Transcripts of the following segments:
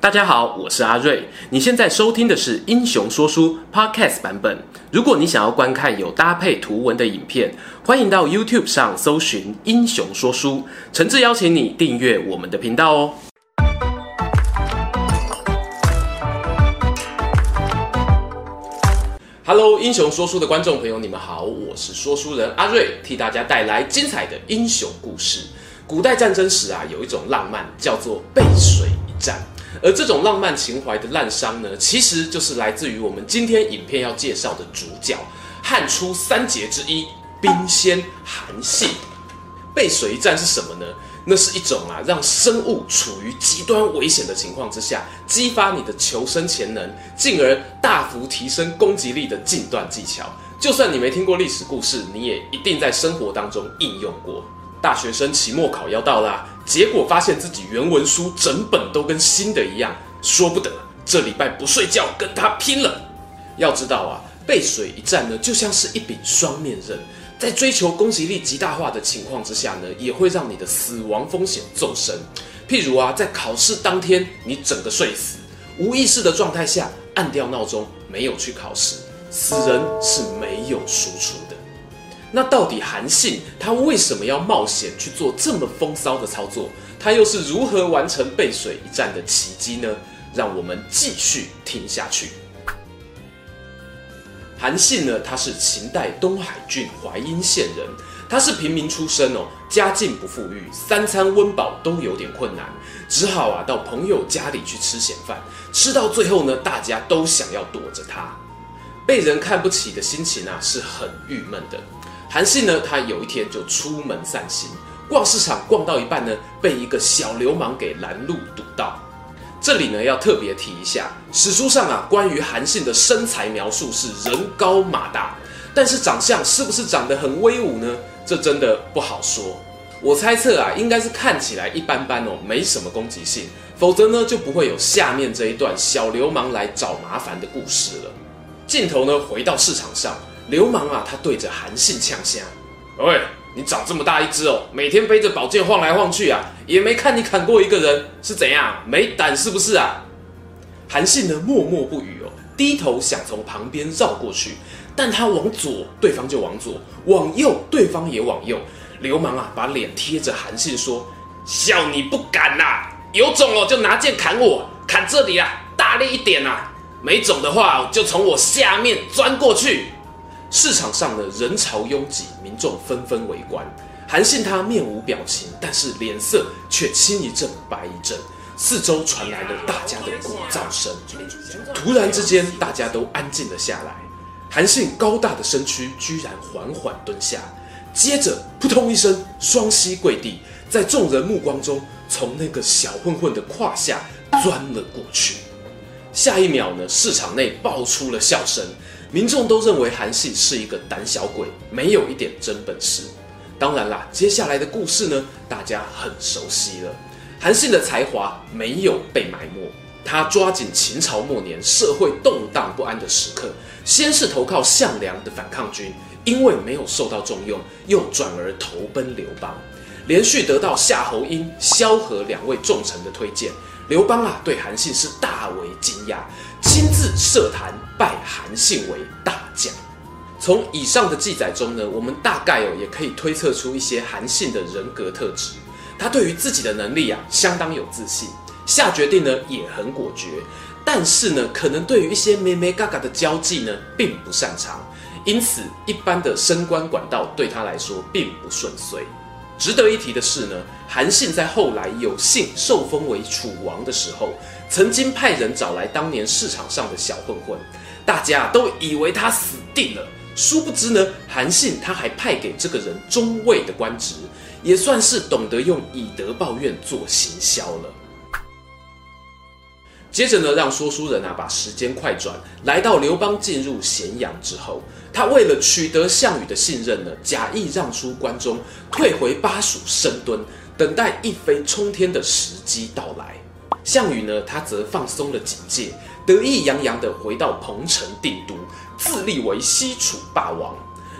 大家好，我是阿瑞。你现在收听的是《英雄说书》Podcast 版本。如果你想要观看有搭配图文的影片，欢迎到 YouTube 上搜寻《英雄说书》，诚挚邀请你订阅我们的频道哦。Hello，英雄说书的观众朋友，你们好，我是说书人阿瑞，替大家带来精彩的英雄故事。古代战争时啊，有一种浪漫叫做背水一战。而这种浪漫情怀的滥觞呢，其实就是来自于我们今天影片要介绍的主角——汉初三杰之一兵仙韩信。背水一战是什么呢？那是一种啊，让生物处于极端危险的情况之下，激发你的求生潜能，进而大幅提升攻击力的近段技巧。就算你没听过历史故事，你也一定在生活当中应用过。大学生期末考要到啦，结果发现自己原文书整本都跟新的一样，说不得，这礼拜不睡觉跟他拼了。要知道啊，背水一战呢，就像是一柄双面刃，在追求攻击力极大化的情况之下呢，也会让你的死亡风险骤升。譬如啊，在考试当天，你整个睡死，无意识的状态下按掉闹钟，没有去考试，死人是没有输出的。那到底韩信他为什么要冒险去做这么风骚的操作？他又是如何完成背水一战的奇迹呢？让我们继续听下去。韩信呢，他是秦代东海郡淮阴县人，他是平民出身哦，家境不富裕，三餐温饱都有点困难，只好啊到朋友家里去吃闲饭，吃到最后呢，大家都想要躲着他，被人看不起的心情啊是很郁闷的。韩信呢，他有一天就出门散心，逛市场逛到一半呢，被一个小流氓给拦路堵到。这里呢要特别提一下，史书上啊关于韩信的身材描述是人高马大，但是长相是不是长得很威武呢？这真的不好说。我猜测啊，应该是看起来一般般哦，没什么攻击性，否则呢就不会有下面这一段小流氓来找麻烦的故事了。镜头呢回到市场上。流氓啊，他对着韩信呛声：“喂，你长这么大一只哦，每天背着宝剑晃来晃去啊，也没看你砍过一个人，是怎样？没胆是不是啊？”韩信呢，默默不语哦，低头想从旁边绕过去，但他往左，对方就往左；往右，对方也往右。流氓啊，把脸贴着韩信说：“笑你不敢呐、啊，有种哦，就拿剑砍我，砍这里啊，大力一点啊！没种的话，就从我下面钻过去。”市场上的人潮拥挤，民众纷纷围观。韩信他面无表情，但是脸色却青一阵白一阵。四周传来了大家的鼓噪声。突然之间，大家都安静了下来。韩信高大的身躯居然缓缓蹲下，接着扑通一声，双膝跪地，在众人目光中，从那个小混混的胯下钻了过去。下一秒呢，市场内爆出了笑声。民众都认为韩信是一个胆小鬼，没有一点真本事。当然啦，接下来的故事呢，大家很熟悉了。韩信的才华没有被埋没，他抓紧秦朝末年社会动荡不安的时刻，先是投靠项梁的反抗军，因为没有受到重用，又转而投奔刘邦，连续得到夏侯婴、萧何两位重臣的推荐。刘邦啊，对韩信是大为惊讶，亲自设坛拜韩信为大将。从以上的记载中呢，我们大概哦也可以推测出一些韩信的人格特质。他对于自己的能力啊相当有自信，下决定呢也很果决。但是呢，可能对于一些眉眉角角的交际呢并不擅长，因此一般的升官管道对他来说并不顺遂。值得一提的是呢，韩信在后来有幸受封为楚王的时候，曾经派人找来当年市场上的小混混，大家都以为他死定了。殊不知呢，韩信他还派给这个人中尉的官职，也算是懂得用以德报怨做行销了。接着呢，让说书人啊把时间快转，来到刘邦进入咸阳之后，他为了取得项羽的信任呢，假意让出关中，退回巴蜀深蹲，等待一飞冲天的时机到来。项羽呢，他则放松了警戒，得意洋洋地回到彭城定都，自立为西楚霸王。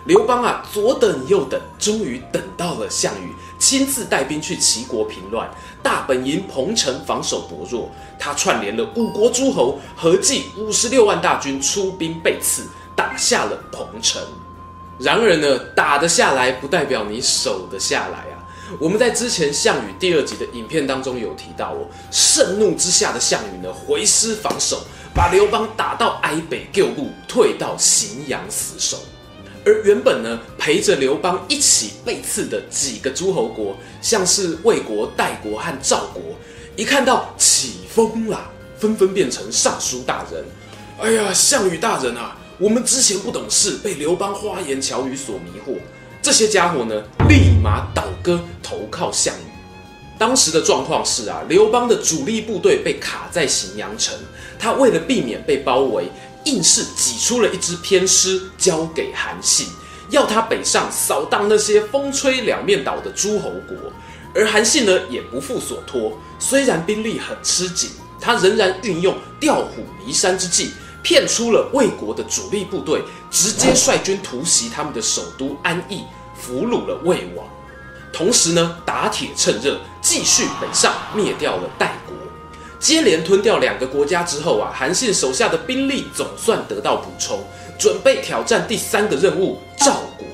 刘邦啊，左等右等，终于等到了项羽亲自带兵去齐国平乱。大本营彭城防守薄弱，他串联了五国诸侯，合计五十六万大军出兵背刺，打下了彭城。然而呢，打得下来不代表你守得下来。我们在之前项羽第二集的影片当中有提到哦，盛怒之下的项羽呢，回师防守，把刘邦打到哀北旧路，退到荥阳死守。而原本呢，陪着刘邦一起被刺的几个诸侯国，像是魏国、代国和赵国，一看到起风了，纷纷变成上书大人。哎呀，项羽大人啊，我们之前不懂事，被刘邦花言巧语所迷惑。这些家伙呢，立马倒戈投靠项羽。当时的状况是啊，刘邦的主力部队被卡在荥阳城，他为了避免被包围。硬是挤出了一支偏师交给韩信，要他北上扫荡那些风吹两面倒的诸侯国。而韩信呢，也不负所托，虽然兵力很吃紧，他仍然运用调虎离山之计，骗出了魏国的主力部队，直接率军突袭他们的首都安邑，俘虏了魏王。同时呢，打铁趁热，继续北上灭掉了代国。接连吞掉两个国家之后啊，韩信手下的兵力总算得到补充，准备挑战第三个任务——赵国。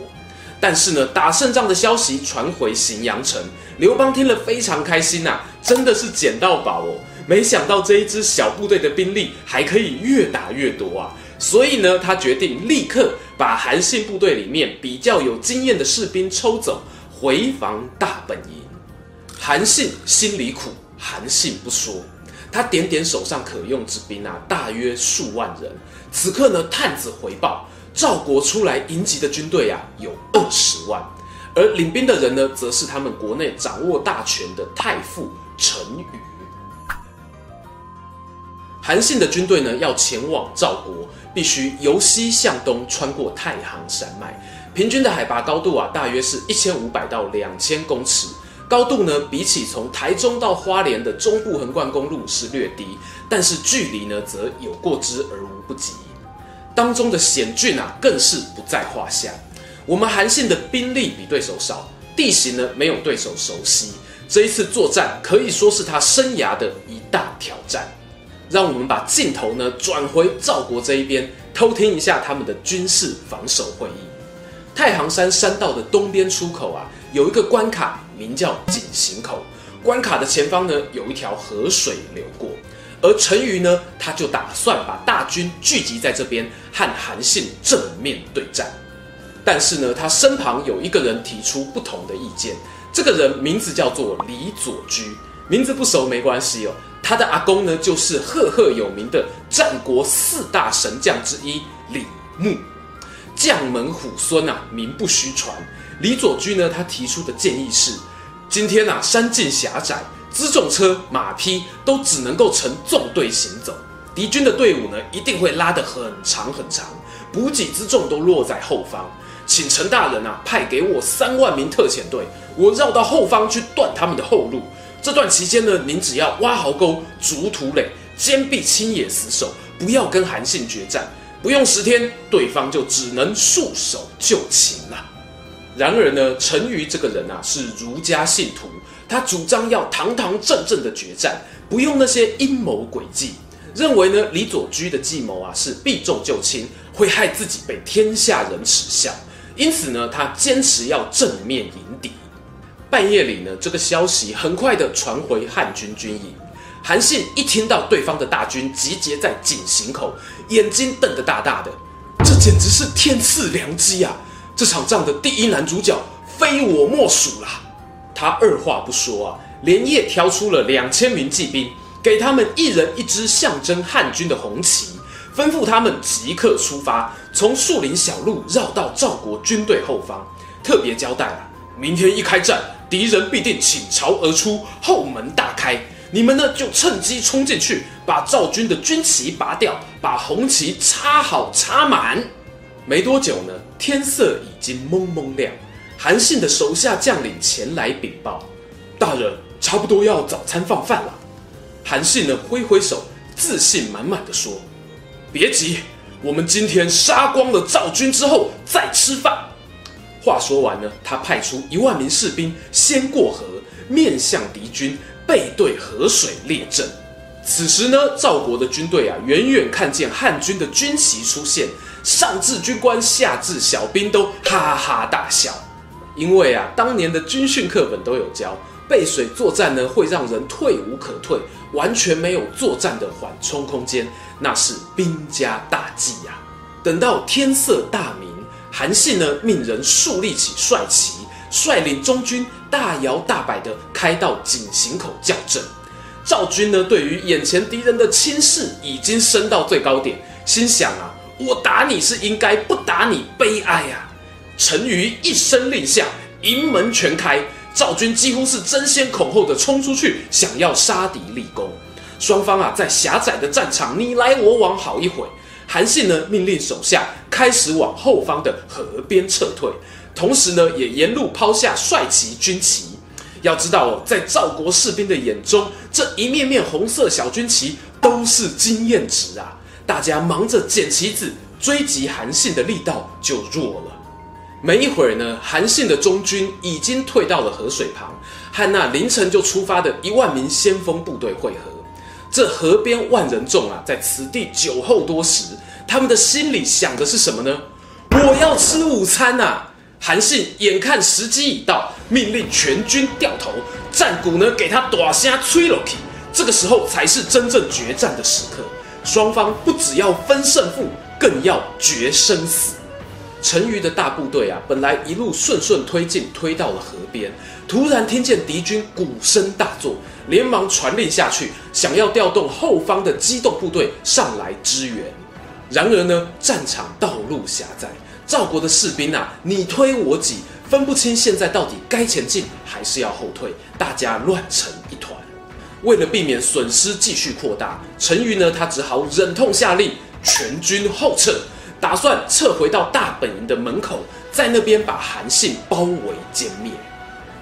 但是呢，打胜仗的消息传回荥阳城，刘邦听了非常开心呐、真的是捡到宝哦！没想到这一支小部队的兵力还可以越打越多啊，所以呢，他决定立刻把韩信部队里面比较有经验的士兵抽走，回防大本营。韩信心里苦，韩信不说。他点点手上可用之兵啊，大约数万人。此刻呢，探子回报，赵国出来迎击的军队啊，有二十万，而领兵的人呢，则是他们国内掌握大权的太傅陈驭。韩信的军队呢，要前往赵国，必须由西向东穿过太行山脉，平均的海拔高度啊，大约是一千五百到两千公尺。高度呢，比起从台中到花莲的中部横贯公路是略低，但是距离呢，则有过之而无不及。当中的险峻啊，更是不在话下。我们韩信的兵力比对手少，地形呢，没有对手熟悉，这一次作战可以说是他生涯的一大挑战。让我们把镜头呢，转回赵国这一边，偷听一下他们的军事防守会议。太行山山道的东边出口啊，有一个关卡。名叫井陉口，关卡的前方呢，有一条河水流过，而陈驭呢，他就打算把大军聚集在这边和韩信正面对战。但是呢，他身旁有一个人提出不同的意见，这个人名字叫做李左车，名字不熟没关系哦，他的阿公呢，就是赫赫有名的战国四大神将之一李牧，将门虎孙啊，名不虚传。李左车呢，他提出的建议是：今天啊，山径狭窄，辎重车、马匹都只能够成纵队行走，敌军的队伍呢，一定会拉得很长很长，补给辎重都落在后方。请陈大人啊，派给我三万名特遣队，我绕到后方去断他们的后路。这段期间呢，您只要挖壕沟、筑土垒，坚壁清野死守，不要跟韩信决战。不用十天，对方就只能束手就擒了。然而呢，陈馀这个人啊是儒家信徒，他主张要堂堂正正的决战，不用那些阴谋诡计，认为呢李左车的计谋啊是避重就轻，会害自己被天下人耻笑，因此呢他坚持要正面迎敌。半夜里呢，这个消息很快的传回汉军军营，韩信一听到对方的大军集结在井陉口，眼睛瞪得大大的，这简直是天赐良机啊！这场仗的第一男主角非我莫属啦！他二话不说啊，连夜挑出了两千名骑兵，给他们一人一支象征汉军的红旗，吩咐他们即刻出发，从树林小路绕到赵国军队后方。特别交代啊，明天一开战，敌人必定倾巢而出，后门大开，你们呢就趁机冲进去，把赵军的军旗拔掉，把红旗插好插满。没多久呢，天色已经蒙蒙亮。韩信的手下将领前来禀报：“大人，差不多要早餐放饭了。”韩信呢，挥挥手，自信满满的说：“别急，我们今天杀光了赵军之后再吃饭。”话说完呢，他派出一万名士兵先过河，面向敌军，背对河水列阵。此时呢，赵国的军队啊，远远看见汉军的军旗出现，上至军官，下至小兵都哈哈大笑。因为啊，当年的军训课本都有教，背水作战呢，会让人退无可退，完全没有作战的缓冲空间，那是兵家大忌呀、等到天色大明，韩信呢，命人树立起帅旗，率领中军大摇大摆地开到井陉口叫阵。赵军呢，对于眼前敌人的轻视已经升到最高点，心想啊，我打你是应该，不打你悲哀啊！陈馀一声令下，营门全开，赵军几乎是争先恐后的冲出去，想要杀敌立功。双方啊，在狭窄的战场你来我往好一会，韩信呢，命令手下开始往后方的河边撤退，同时呢，也沿路抛下帅旗军旗。要知道哦，在赵国士兵的眼中，这一面面红色小军旗都是经验值啊！大家忙着捡旗子，追击韩信的力道就弱了。没一会儿呢，韩信的中军已经退到了河水旁，和那凌晨就出发的一万名先锋部队会合。这河边万人众啊，在此地酒后多时，他们的心里想的是什么呢？我要吃午餐啊！韩信眼看时机已到，命令全军掉头，战鼓呢给他大声吹落去。这个时候才是真正决战的时刻，双方不只要分胜负，更要决生死。陈驭的大部队啊，本来一路顺顺推进，推到了河边，突然听见敌军鼓声大作，连忙传令下去，想要调动后方的机动部队上来支援。然而呢，战场道路狭窄。赵国的士兵啊，你推我挤，分不清现在到底该前进还是要后退，大家乱成一团。为了避免损失继续扩大，陈驭呢，他只好忍痛下令全军后撤，打算撤回到大本营的门口，在那边把韩信包围歼灭。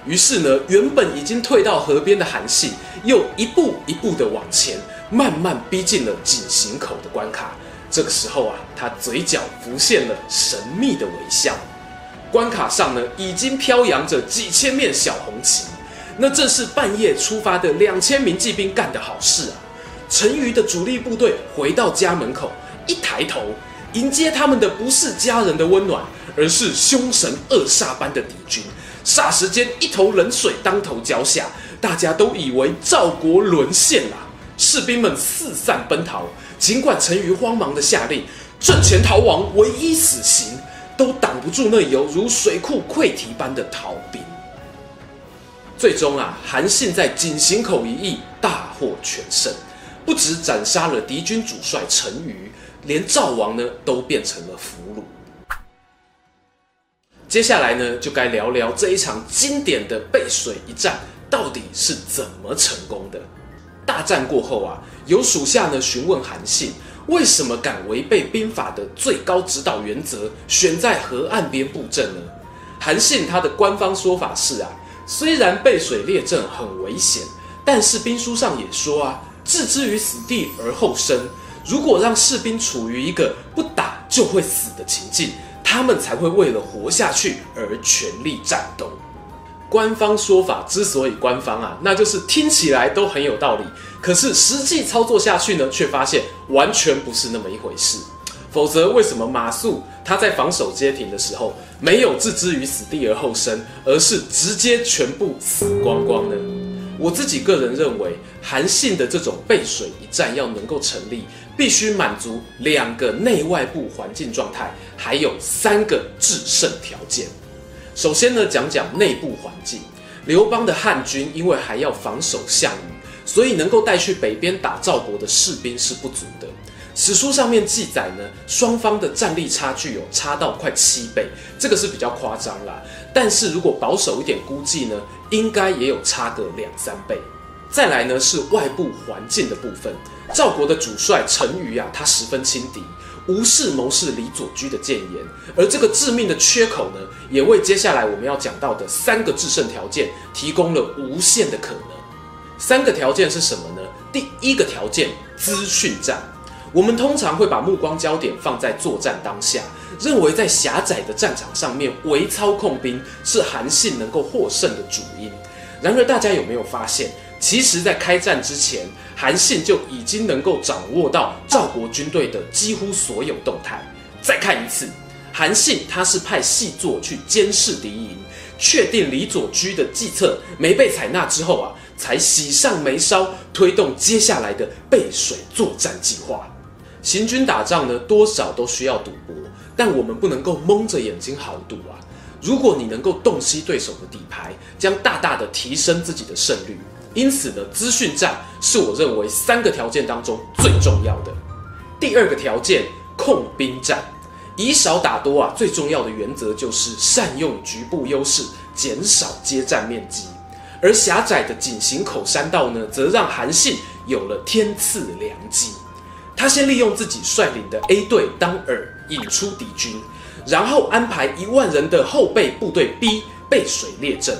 于是呢，原本已经退到河边的韩信，又一步一步的往前，慢慢逼近了井陉口的关卡。这个时候啊，他嘴角浮现了神秘的微笑。关卡上呢，已经飘扬着几千面小红旗，那正是半夜出发的两千名骑兵干的好事啊！陈驭的主力部队回到家门口，一抬头，迎接他们的不是家人的温暖，而是凶神恶煞般的敌军。霎时间，一头冷水当头浇下，大家都以为赵国沦陷了，士兵们四散奔逃。尽管陈馀慌忙的下令阵前逃亡，唯一死刑，都挡不住那犹如水库溃堤般的逃兵。最终啊，韩信在井陉口一役大获全胜，不止斩杀了敌军主帅陈馀，连赵王呢都变成了俘虏。接下来呢，就该聊聊这一场经典的背水一战到底是怎么成功的。大战过后啊，有属下呢询问韩信，为什么敢违背兵法的最高指导原则，选在河岸边布阵呢？韩信他的官方说法是啊，虽然背水列阵很危险，但是兵书上也说啊，置之于死地而后生。如果让士兵处于一个不打就会死的情境，他们才会为了活下去而全力战斗。官方说法之所以官方啊，那就是听起来都很有道理，可是实际操作下去呢，却发现完全不是那么一回事。否则，为什么马谡他在防守街亭的时候没有置之于死地而后生，而是直接全部死光光呢？我自己个人认为，韩信的这种背水一战要能够成立，必须满足两个内外部环境状态，还有三个制胜条件。首先呢，讲讲内部环境。刘邦的汉军因为还要防守项羽，所以能够带去北边打赵国的士兵是不足的。史书上面记载呢，双方的战力差距有差到快七倍，这个是比较夸张啦。但是如果保守一点估计呢，应该也有差个两三倍。再来呢，是外部环境的部分。赵国的主帅陈馀啊，他十分轻敌。无视谋士李左车的谏言，而这个致命的缺口呢，也为接下来我们要讲到的三个制胜条件提供了无限的可能。三个条件是什么呢？第一个条件，资讯战。我们通常会把目光焦点放在作战当下，认为在狭窄的战场上面微操控兵是韩信能够获胜的主因。然而，大家有没有发现，其实，在开战之前，韩信就已经能够掌握到赵国军队的几乎所有动态。再看一次，韩信他是派细作去监视敌营，确定李左车的计策没被采纳之后啊，才喜上眉梢，推动接下来的背水作战计划。行军打仗呢，多少都需要赌博，但我们不能够蒙着眼睛豪赌啊。如果你能够洞悉对手的底牌，将大大的提升自己的胜率。因此呢，资讯战是我认为三个条件当中最重要的。第二个条件，控兵战，以少打多啊，最重要的原则就是善用局部优势，减少接战面积。而狭窄的井陉口山道呢，则让韩信有了天赐良机。他先利用自己率领的 A 队当饵引出敌军，然后安排一万人的后备部队 B 背水列阵。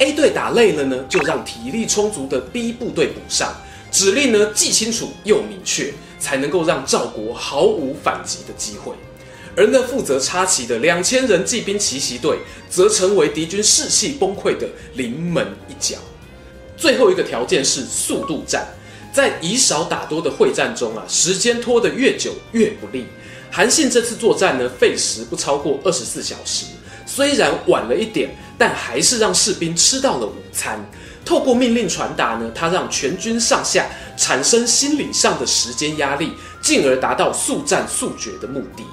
A 队打累了呢，就让体力充足的 B 部队补上，指令呢既清楚又明确，才能够让赵国毫无反击的机会。而那负责插旗的两千人骑兵奇袭队，则成为敌军士气崩溃的临门一脚。最后一个条件是速度战，在以少打多的会战中啊，时间拖得越久越不利。韩信这次作战呢，费时不超过二十四小时。虽然晚了一点，但还是让士兵吃到了午餐。透过命令传达呢，他让全军上下产生心理上的时间压力，进而达到速战速决的目的。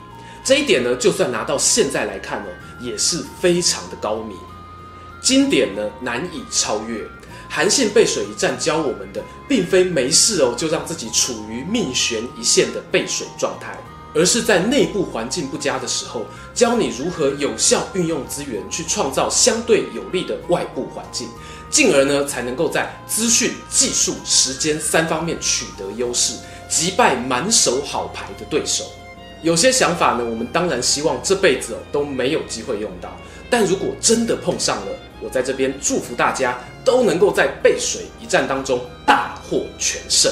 这一点呢，就算拿到现在来看呢，也是非常的高明。经典呢，难以超越。韩信背水一战教我们的，并非没事哦就让自己处于命悬一线的背水状态。而是在内部环境不佳的时候，教你如何有效运用资源，去创造相对有利的外部环境，进而呢才能够在资讯、技术、时间三方面取得优势，击败满手好牌的对手。有些想法呢，我们当然希望这辈子哦都没有机会用到，但如果真的碰上了，我在这边祝福大家都能够在背水一战当中大获全胜。